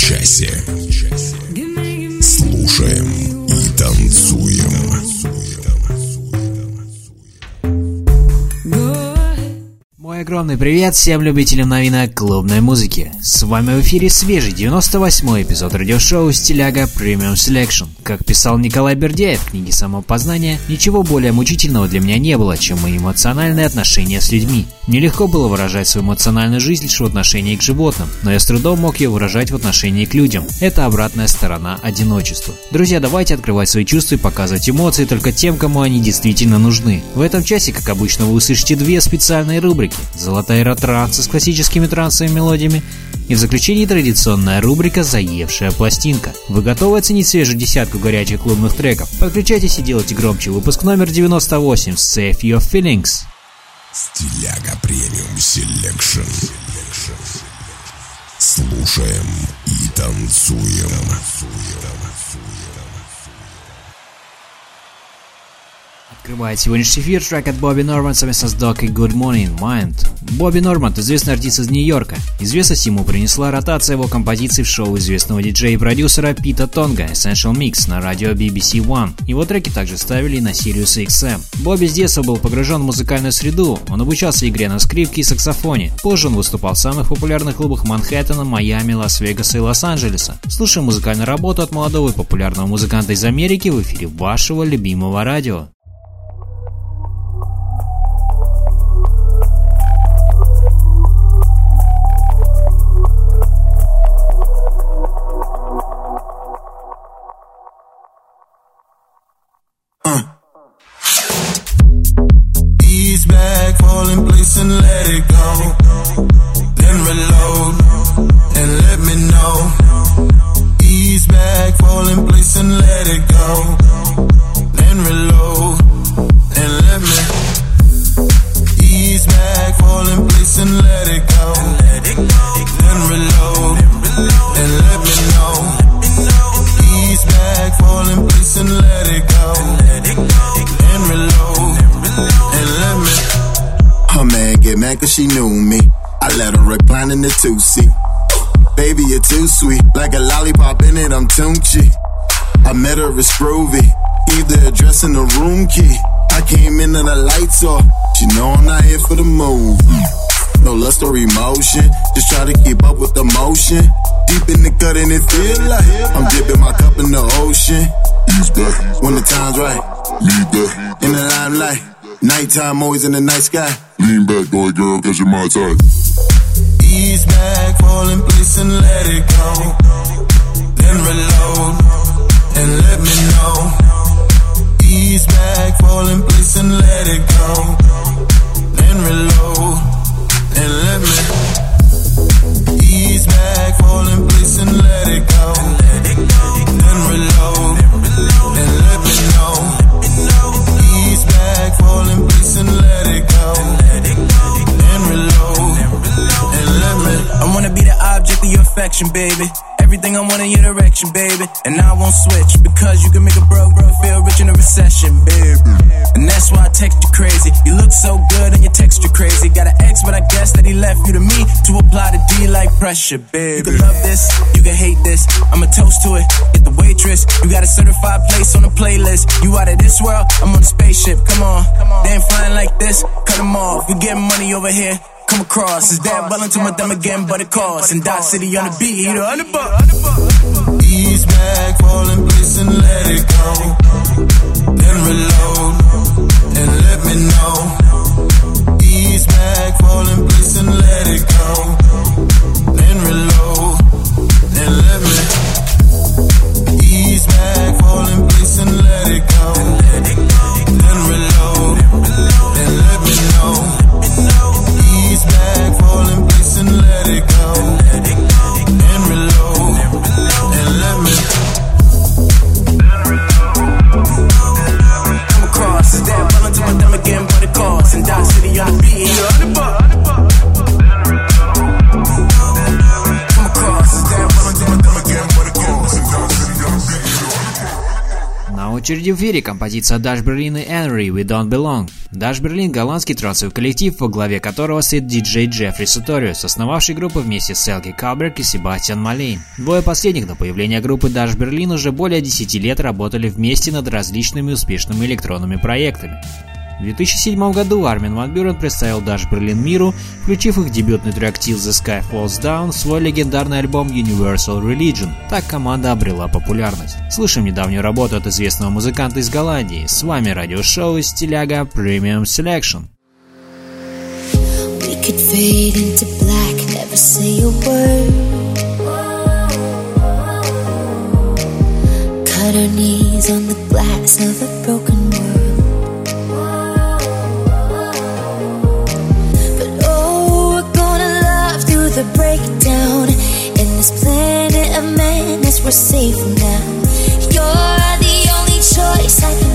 часе. Огромный привет всем любителям новинок клубной музыки. С вами в эфире свежий 98-й эпизод радиошоу «Стиляга Premium Selection». Как писал Николай Бердяев в книге «Самопознание», ничего более мучительного для меня не было, чем мои эмоциональные отношения с людьми. Мне легко было выражать свою эмоциональную жизнь лишь в отношении к животным, но я с трудом мог ее выражать в отношении к людям. Это обратная сторона одиночества. Друзья, давайте открывать свои чувства и показывать эмоции только тем, кому они действительно нужны. В этом часе, как обычно, вы услышите две специальные рубрики. Золотая эра транса с классическими трансовыми мелодиями и в заключении традиционная рубрика «Заевшая пластинка». Вы готовы оценить свежую десятку горячих клубных треков? Подключайтесь и делайте громче выпуск номер 98 «Save Your Feelings». Стиляга Premium Selection. Слушаем и танцуем. Открывает сегодняшний эфир трек от Бобби Норман совместно с Док и Good Morning Mind. Бобби Норман – известный артист из Нью-Йорка. Известность ему принесла ротация его композиций в шоу известного диджея и продюсера Пита Тонга Essential Mix на радио BBC One. Его треки также ставили на Sirius XM. Бобби с детства был погружен в музыкальную среду, он обучался игре на скрипке и саксофоне. Позже он выступал в самых популярных клубах Манхэттена, Майами, Лас-Вегаса и Лос-Анджелеса. Слушаем музыкальную работу от молодого и популярного музыканта из Америки в эфире вашего любимого радио. Go. Reload and let me. Ease back, fall in place and let it go. Then reload and let me know. Ease back, fall in place and let it go. Then reload and let me. Her man get mad cause she knew me. I let her recline in the two seat. Baby, you're too sweet. Like a lollipop in it, I'm Tunchi. I met her at Scrovy. Gave the address and the room key. I came in and the lights off. She know I'm not here for the move. No lust or emotion. Just try to keep up with the motion. Deep in the gut and it feel like I'm dipping my cup in the ocean. Ease back when the time's right. Lead back in the limelight. Nighttime always in the night sky. Lean back, boy, girl, cause you're my type. Ease back, fall in place and let it go. Then reload and let me know. Ease back, fall in place and let it go. Then reload and let me. Ease back, fall in place and let it go. Then reload and let me know. Ease back, fall in place and let it go. Then reload and let me. I wanna be the object of your affection, baby. Everything I want in your direction, baby. And I won't switch because you can make a broke bro feel rich in a recession, baby. And that's why I text you crazy. You look so good and your texture crazy. Got an ex, but I guess that he left you to me to apply the D like pressure, baby. You can love this, you can hate this. I'm a toast to it. Get the waitress. You got a certified place on the playlist. You out of this world, I'm on a spaceship. Come on, they ain't flying like this. Cut them off. We getting money over here. Come across. Is that well until my them again, but it costs. And Dot City on the beat, you the underbuck. Ease back, fall in place and let it go. Then reload and let me know. Ease back, fall in place and let it go. Очереди в эфире композиция Dash Berlin и Henry We Don't Belong. Dash Berlin – голландский трансовый коллектив, во главе которого стоит диджей Джеффри Суториус, основавший группу вместе с Элги Калберг и Себастьян Малейн. Двое последних до появления группы Dash Berlin уже более 10 лет работали вместе над различными успешными электронными проектами. В 2007 году Армин Ван Бюрен представил Dash Berlin миру, включив их дебютный трек Till the Sky Falls Down в свой легендарный альбом Universal Religion. Так команда обрела популярность. Слышим недавнюю работу от известного музыканта из Голландии. С вами радиошоу Стиляга Premium Selection. Cut our knees on the glass of a broken world. The breakdown. In this planet of madness we're safe now. You're the only choice I can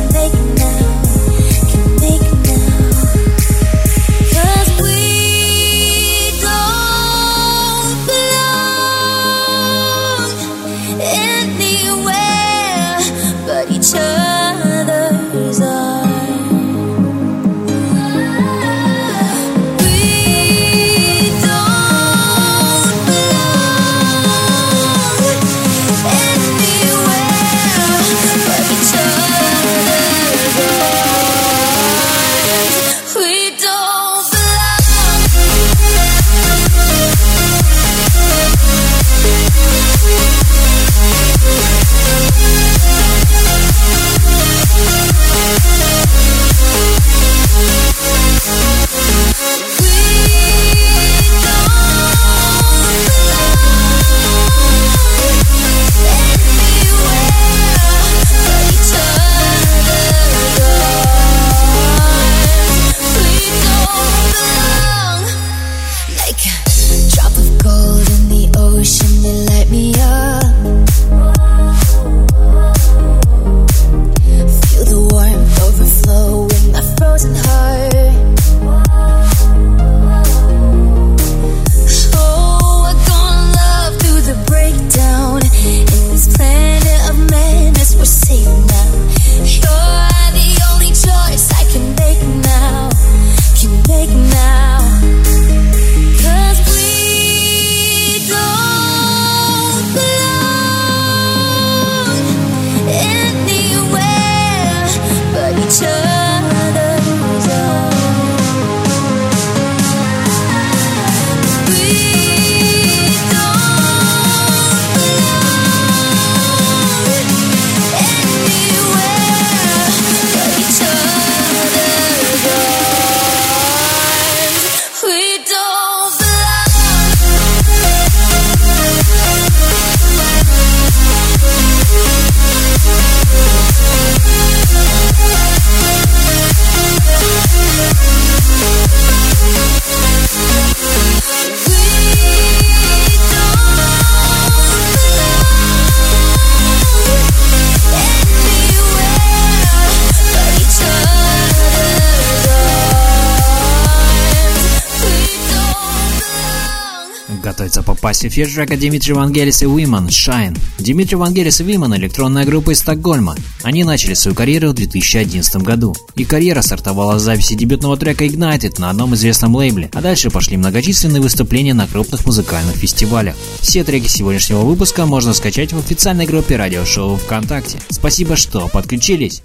эфир трека Дмитрий Вангелис и Women Shine. Дмитрий Вангелис и Women – электронная группа из Стокгольма. Они начали свою карьеру в 2011 году. И карьера стартовала с записи дебютного трека Ignited на одном известном лейбле, а дальше пошли многочисленные выступления на крупных музыкальных фестивалях. Все треки сегодняшнего выпуска можно скачать в официальной группе радиошоу ВКонтакте. Спасибо, что подключились!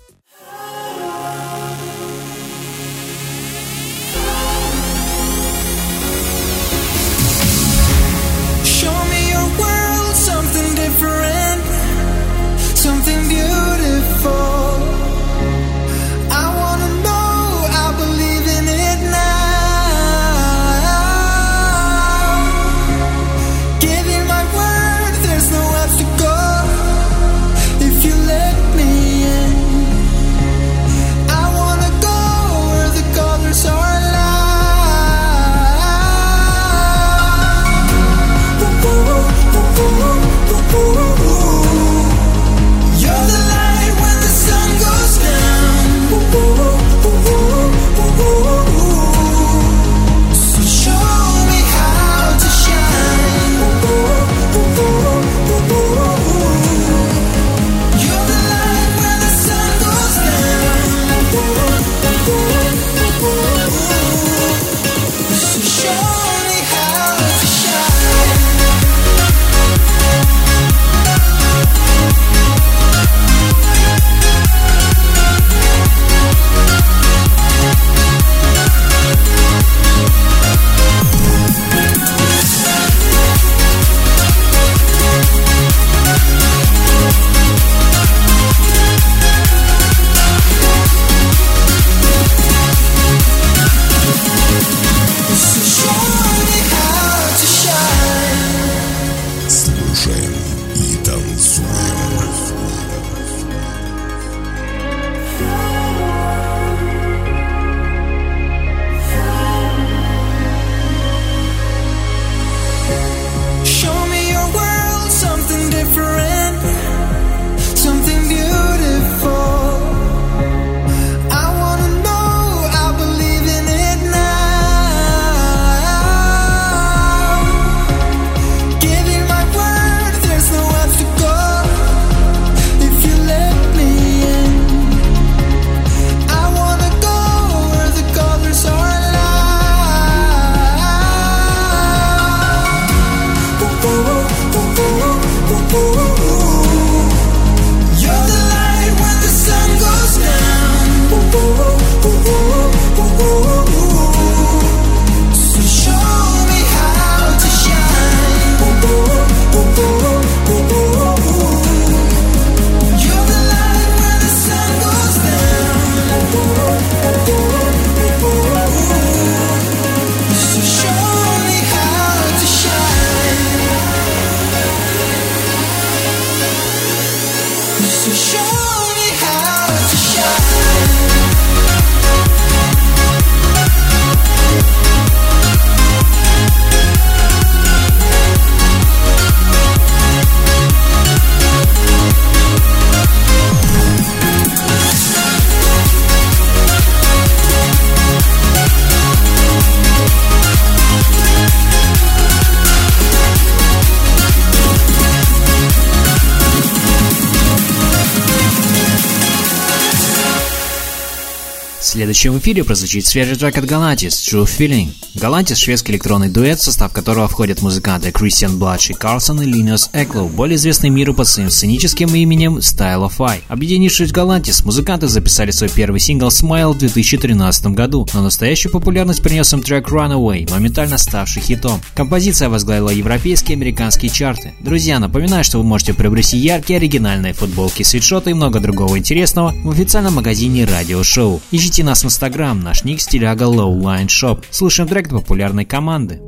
Следующем эфире прозвучит свежий трек от Galantis True Feeling. Galantis – шведский электронный дуэт, в состав которого входят музыканты Кристиан Бладши Карлсон и Линиус Эклоу, более известный миру под своим сценическим именем Style of Eye. Объединившись в Galantis, музыканты записали свой первый сингл Smile в 2013 году, но настоящую популярность принес им трек Runaway, моментально ставший хитом. Композиция возглавила европейские и американские чарты. Друзья, напоминаю, что вы можете приобрести яркие оригинальные футболки, свитшоты и много другого интересного в официальном магазине Радио Шоу. Ищите нас в Инстаграм, наш ник стиляга Lowline Shop. Слушаем трек популярной команды.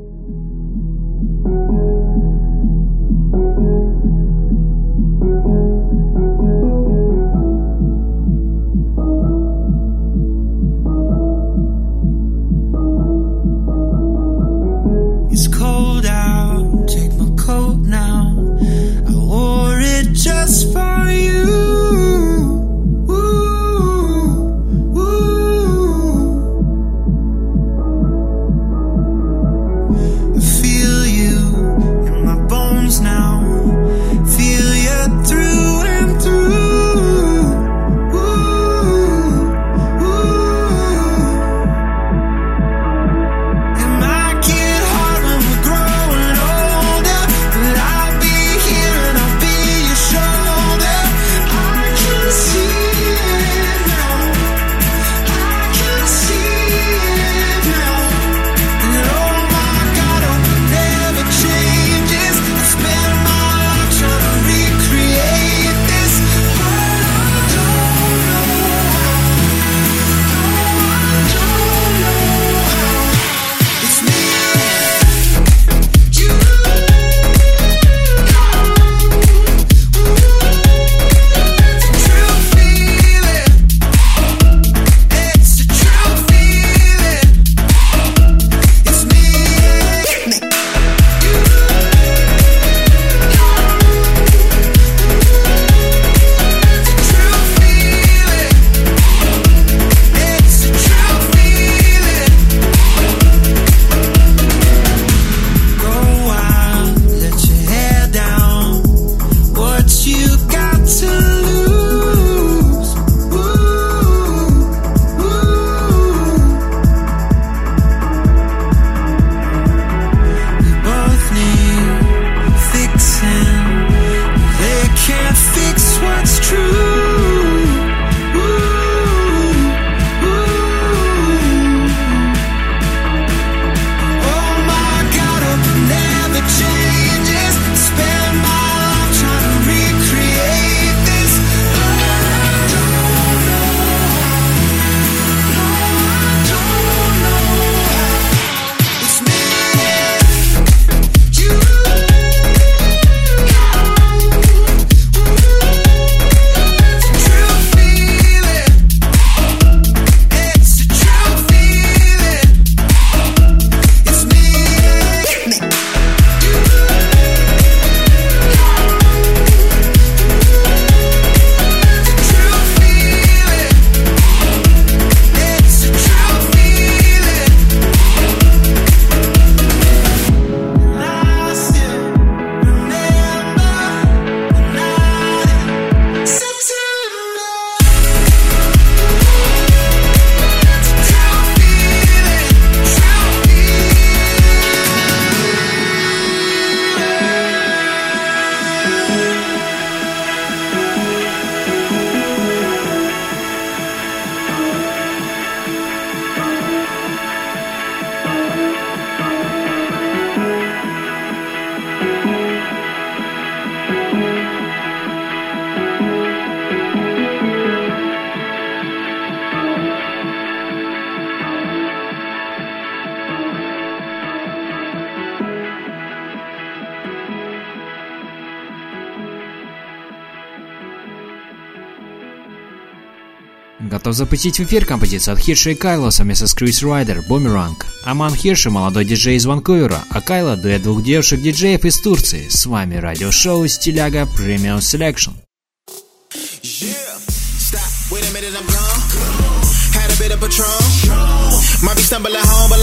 Готов запустить в эфир композицию от Хирша и Кайла совместно с Крис Райдер «Бумеранг». Аман Хирша – молодой диджей из Ванкувера, а Кайла – дуэт двух девушек-диджеев из Турции. С вами радиошоу «Стиляга Premium Selection».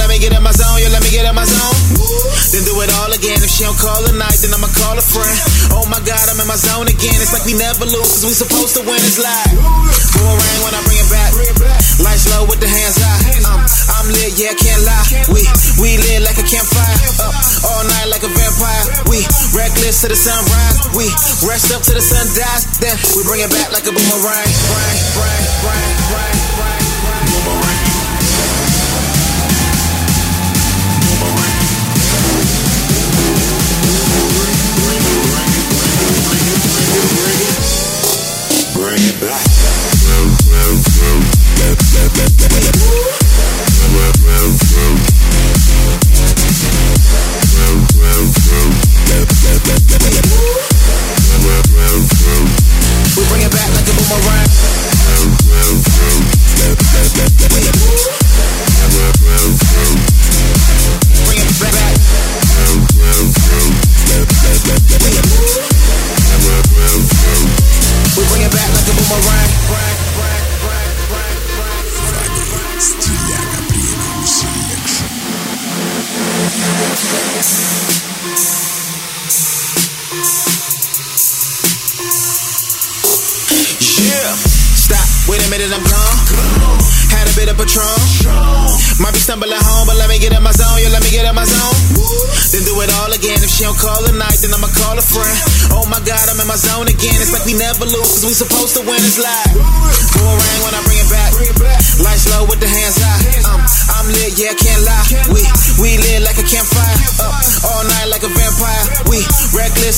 Might yeah, in my zone. Then do it all again if she don't call a night, then I'ma call a friend. Oh my god, I'm in my zone again. It's like we never lose, cause we supposed to win. It's like boomerang when I bring it back. Lights low with the hands high. Um, I'm lit, yeah, can't lie. We we lit like a campfire. Up all night like a vampire. We reckless to the sunrise. We rest up to the sun dies. Then we bring it back like a boomerang. Bang, bang, bang, bang. Black.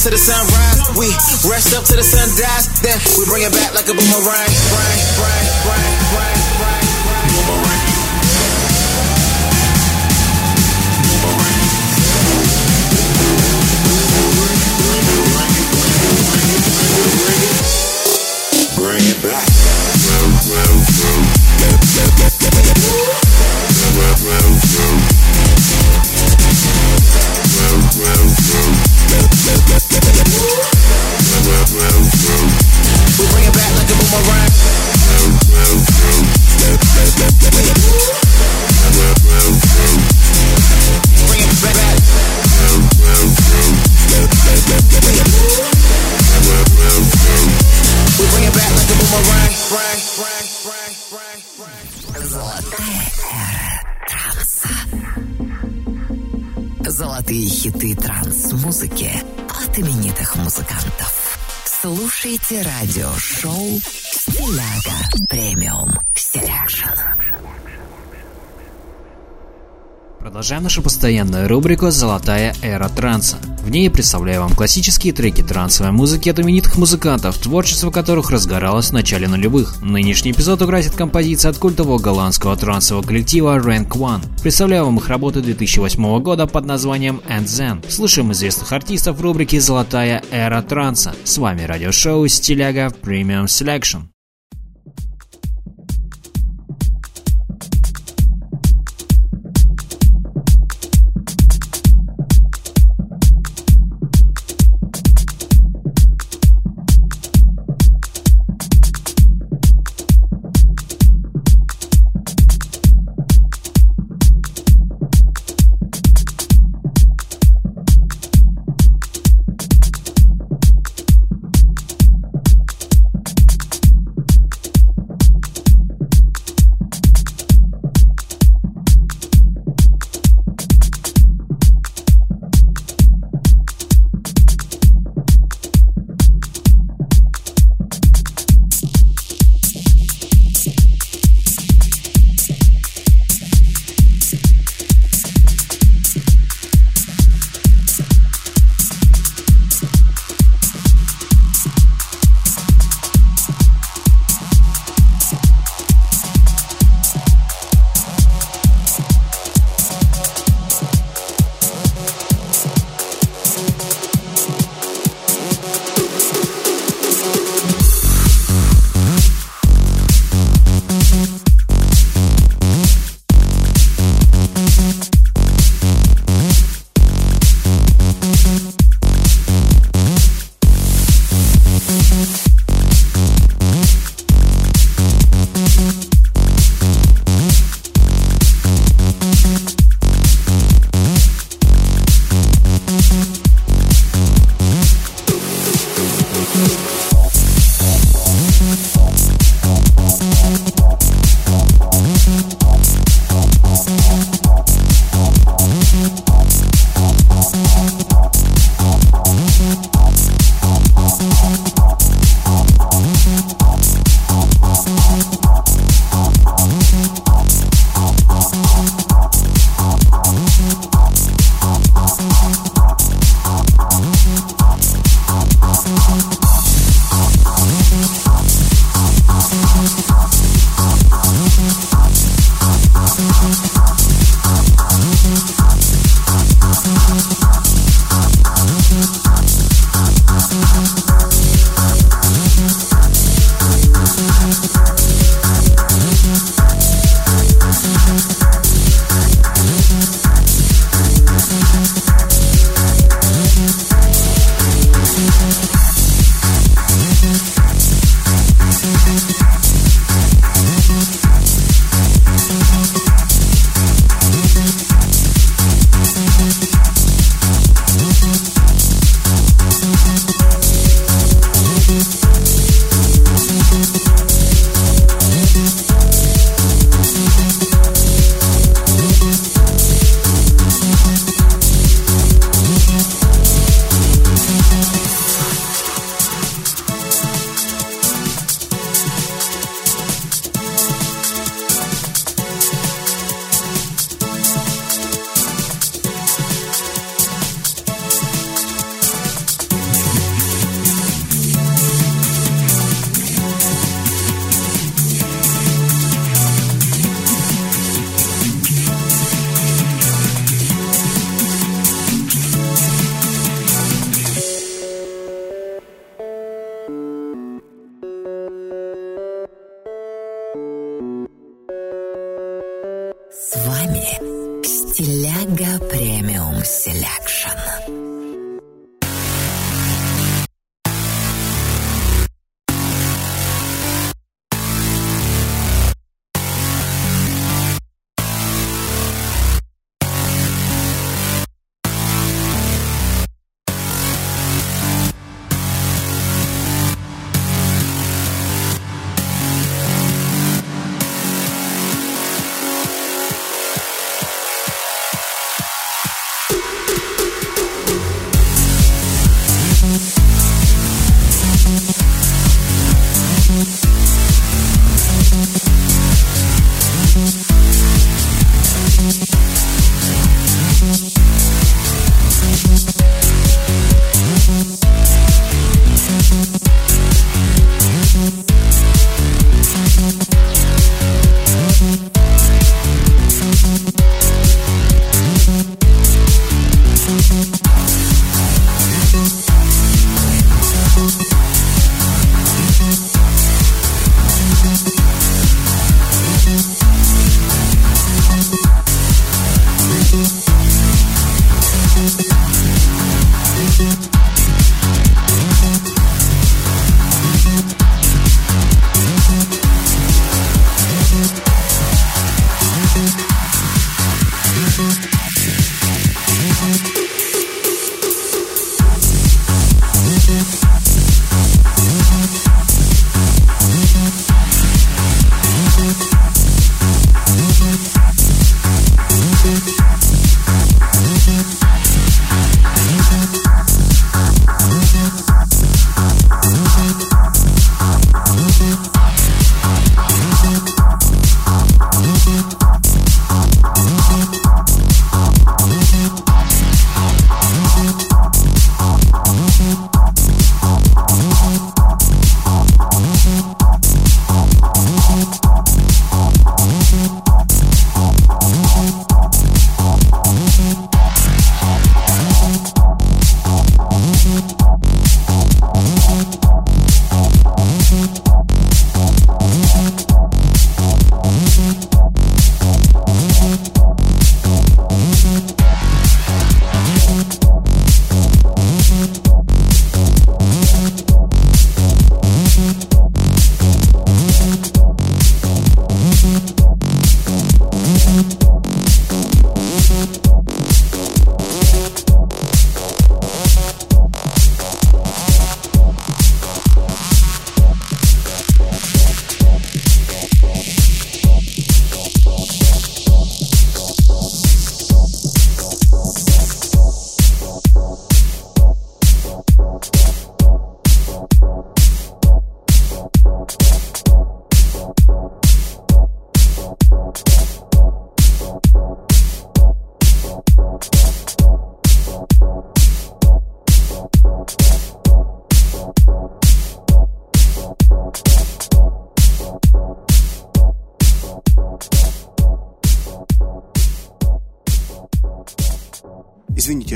To the sunrise. We rest up to the sun dies. Then we bring it back like a boomerang. Транс-музыки от именитых музыкантов. Слушайте радиошоу «Стиляга Premium Selection». Продолжаем нашу постоянную рубрику «Золотая эра транса». В ней я представляю вам классические треки трансовой музыки от именитых музыкантов, творчество которых разгоралось в начале нулевых. Нынешний эпизод украсит композиция от культового голландского трансового коллектива Rank One. Представляю вам их работы 2008 года под названием And Then. Слушаем известных артистов в рубрике «Золотая эра транса». С вами радиошоу «Стиляга Premium Selection».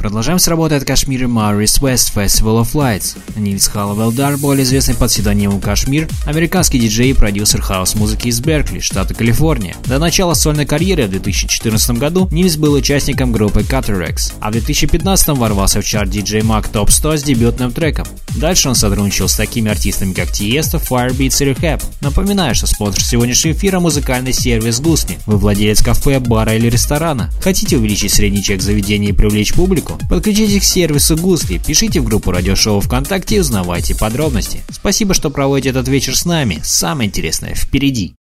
Продолжаем с работы от Кашмира Марис West Festival of Lights. Нильс Халловелдар, более известный под псевдонимом Кашмир, американский диджей и продюсер хаос-музыки из Беркли, штата Калифорния. До начала сольной карьеры в 2014 году Нильс был участником группы Cataracts, а в 2015 ворвался в чарт DJ Mag Top 100 с дебютным треком. Дальше он сотрудничал с такими артистами, как Тиеста, Firebeats и Rehab. Напоминаю, что спонсор сегодняшнего эфира – музыкальный сервис Гусни. Вы владелец кафе, бара или ресторана. Хотите увеличить средний чек заведения и привлечь публику? Подключитесь к сервису Гусли, пишите в группу радиошоу ВКонтакте и узнавайте подробности. Спасибо, что проводите этот вечер с нами. Самое интересное впереди.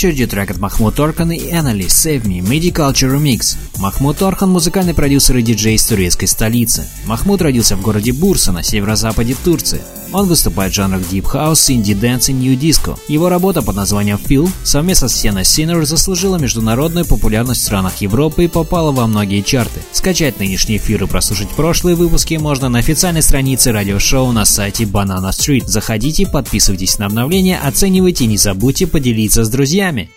Очереди трек от Махмуд Торкан и Эннели «Save Me» MIDI Culture Remix. Махмуд Торкан – музыкальный продюсер и диджей из турецкой столицы. Махмуд родился в городе Бурса на северо-западе Турции. Он выступает в жанрах Deep House, Indie Dance и New Disco. Его работа под названием Feel совместно с Sienna Sinner заслужила международную популярность в странах Европы и попала во многие чарты. Скачать нынешние эфиры и прослушать прошлые выпуски можно на официальной странице радиошоу на сайте Banana Street. Заходите, подписывайтесь на обновления, оценивайте и не забудьте поделиться с друзьями.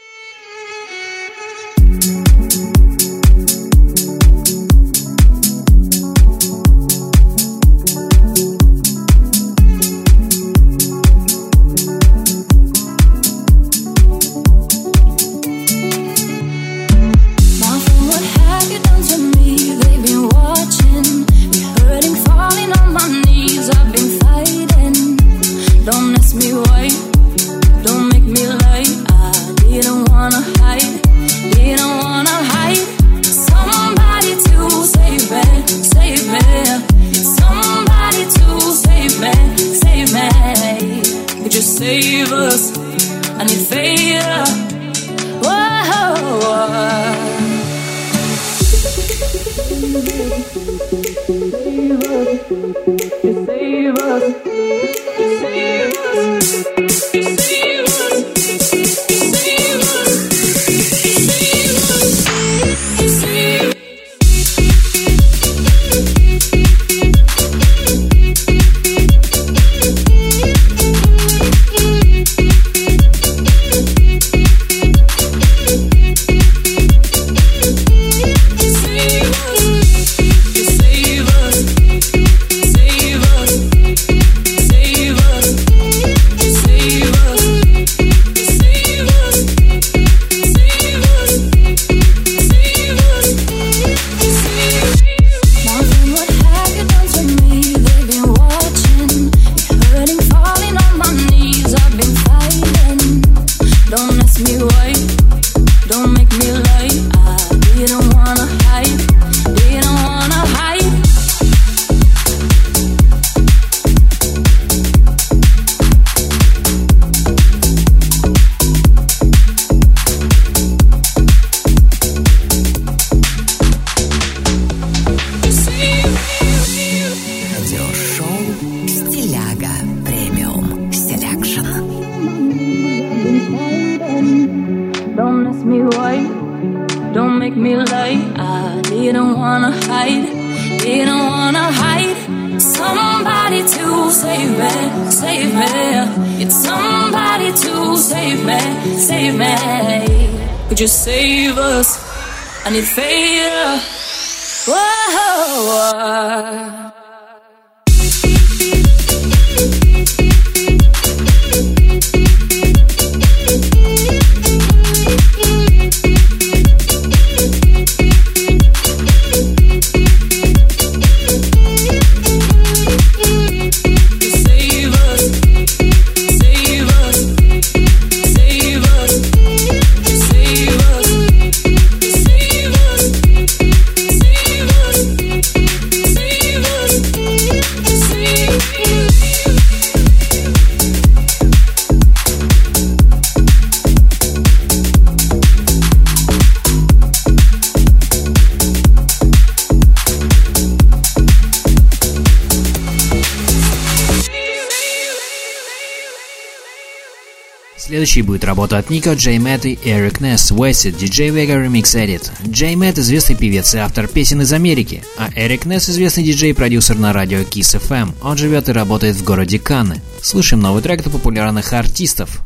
Следующий будет работа от Нико, Джей Мэтт и Эрик Несс, Wasted, DJ Vega Remix Edit. Джей Мэтт известный певец и автор песен из Америки, а Эрик Несс известный диджей и продюсер на радио Kiss FM. Он живет и работает в городе Канны. Слушаем новый трек от популярных артистов.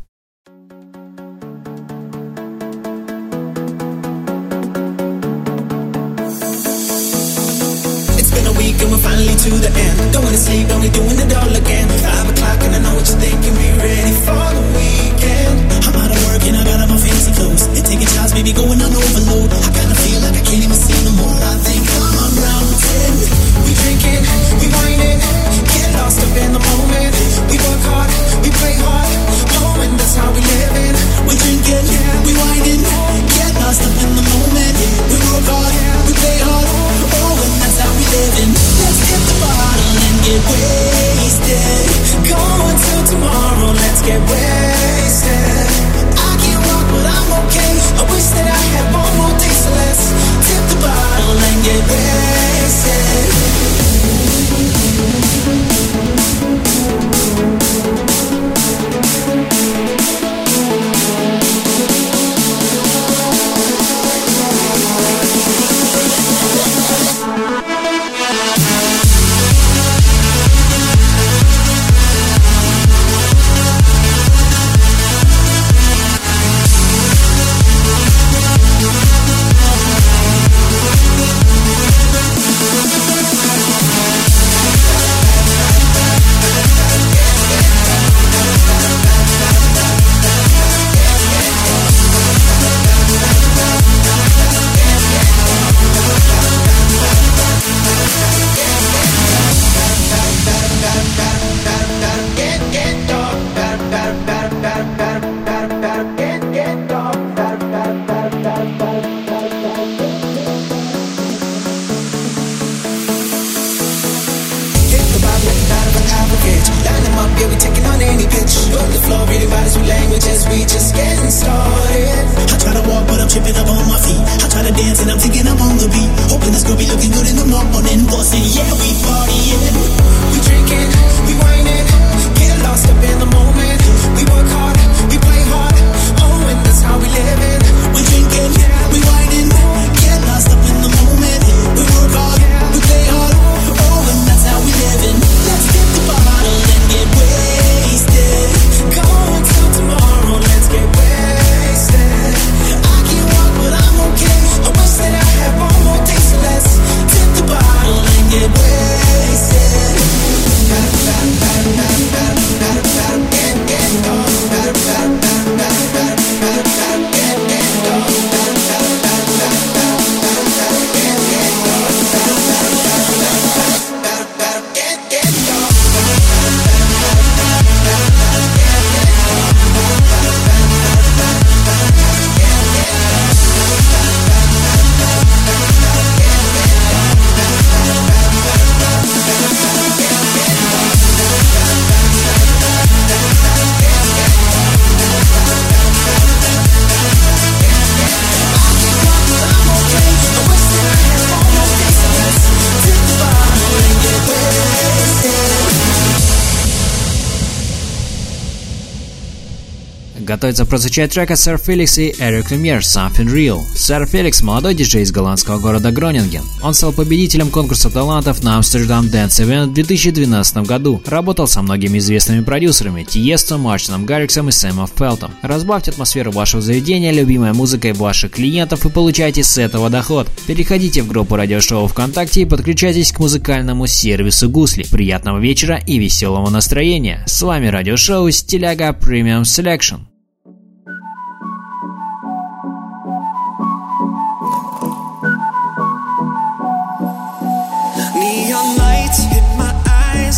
готовится прозвучать трека Сэр Феликс и Эрик Люмьер «Something Real». Сэр Феликс – молодой диджей из голландского города Гронинген. Он стал победителем конкурса талантов на Amsterdam Dance Event в 2012 году. Работал со многими известными продюсерами – Тиестом, Мартином Гарриксом и Сэмом Фелтом. Разбавьте атмосферу вашего заведения любимой музыкой ваших клиентов и получайте с этого доход. Переходите в группу радиошоу ВКонтакте и подключайтесь к музыкальному сервису Гусли. Приятного вечера и веселого настроения! С вами радиошоу «Стиляга Premium Selection».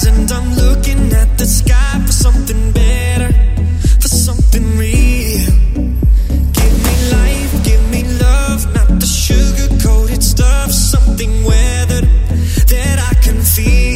and I'm looking at the sky for something better, for something real. Give me life, give me love, not the sugar coated stuff, something weathered that I can feel.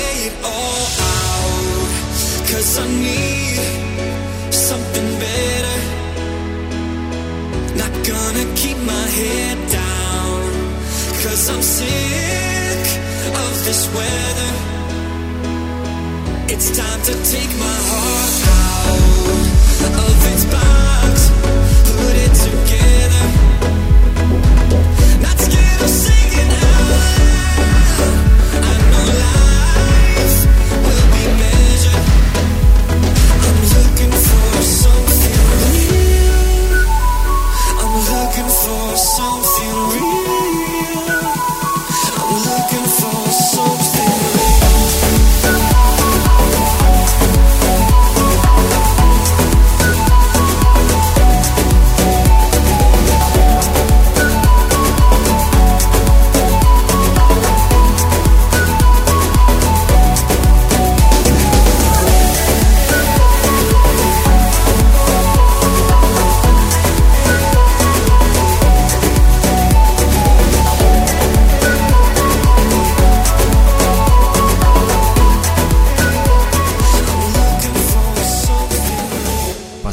lay it all out. Cause I need something better. Not gonna keep my head down. Cause I'm sick of this weather. It's time to take my heart out of its bounds.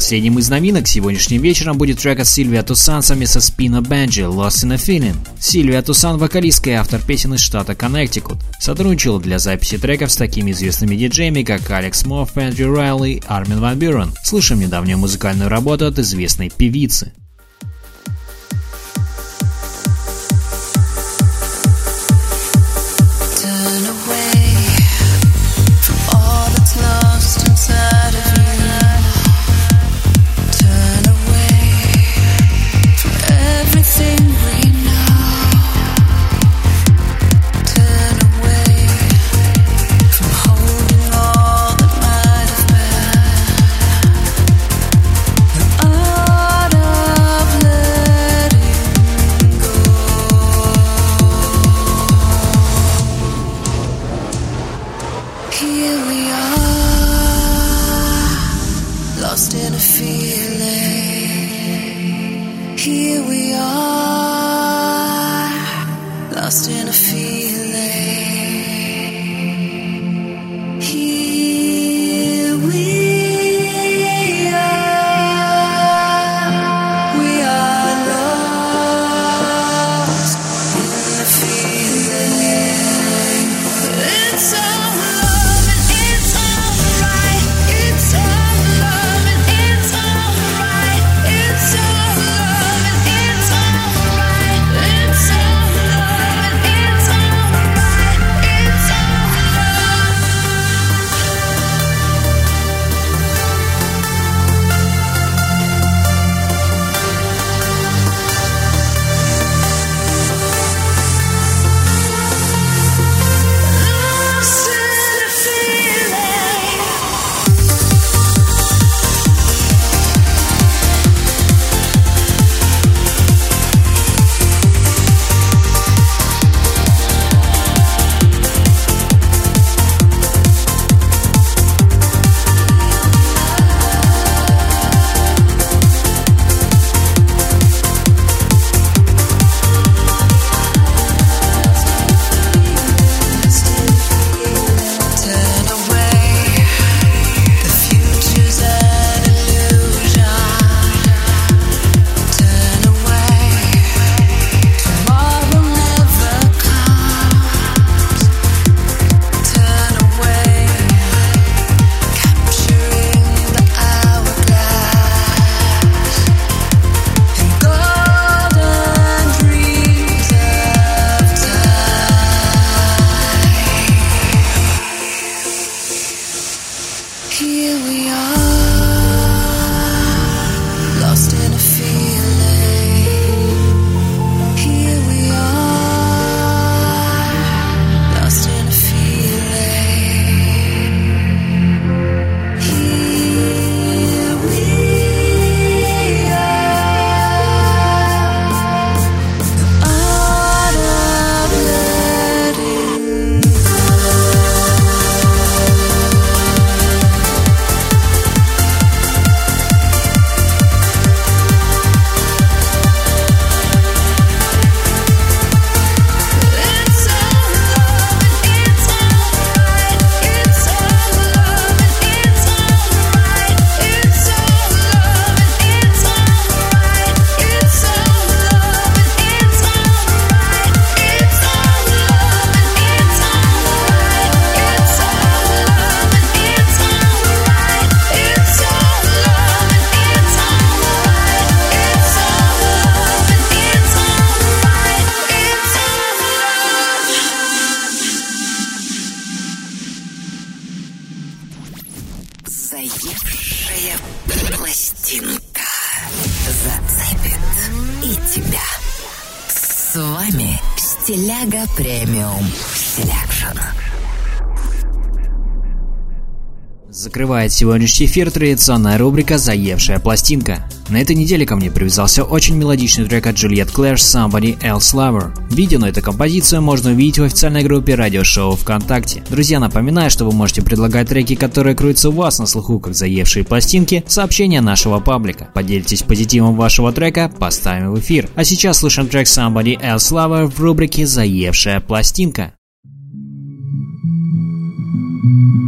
Последним из новинок сегодняшним вечером будет трек от Сильвия Тусан совместно с Пино Бенджи «Lost in a Feeling». Сильвия Тусан – вокалистка и автор песен из штата Коннектикут. Сотрудничала для записи треков с такими известными диджеями, как Алекс Мофф, Эндрю Райли Армин Ван Бюрен. Слушаем недавнюю музыкальную работу от известной певицы. Закрывает сегодняшний эфир традиционная рубрика «Заевшая пластинка». На этой неделе ко мне привязался очень мелодичный трек от Juliet Claire «Somebody Else Lover». Видео на эту композицию можно увидеть в официальной группе радиошоу ВКонтакте. Друзья, напоминаю, что вы можете предлагать треки, которые крутятся у вас на слуху, как заевшие пластинки, сообщения нашего паблика. Поделитесь позитивом вашего трека, поставим в эфир. А сейчас слушаем трек «Somebody Else Lover» в рубрике «Заевшая пластинка». Слушаем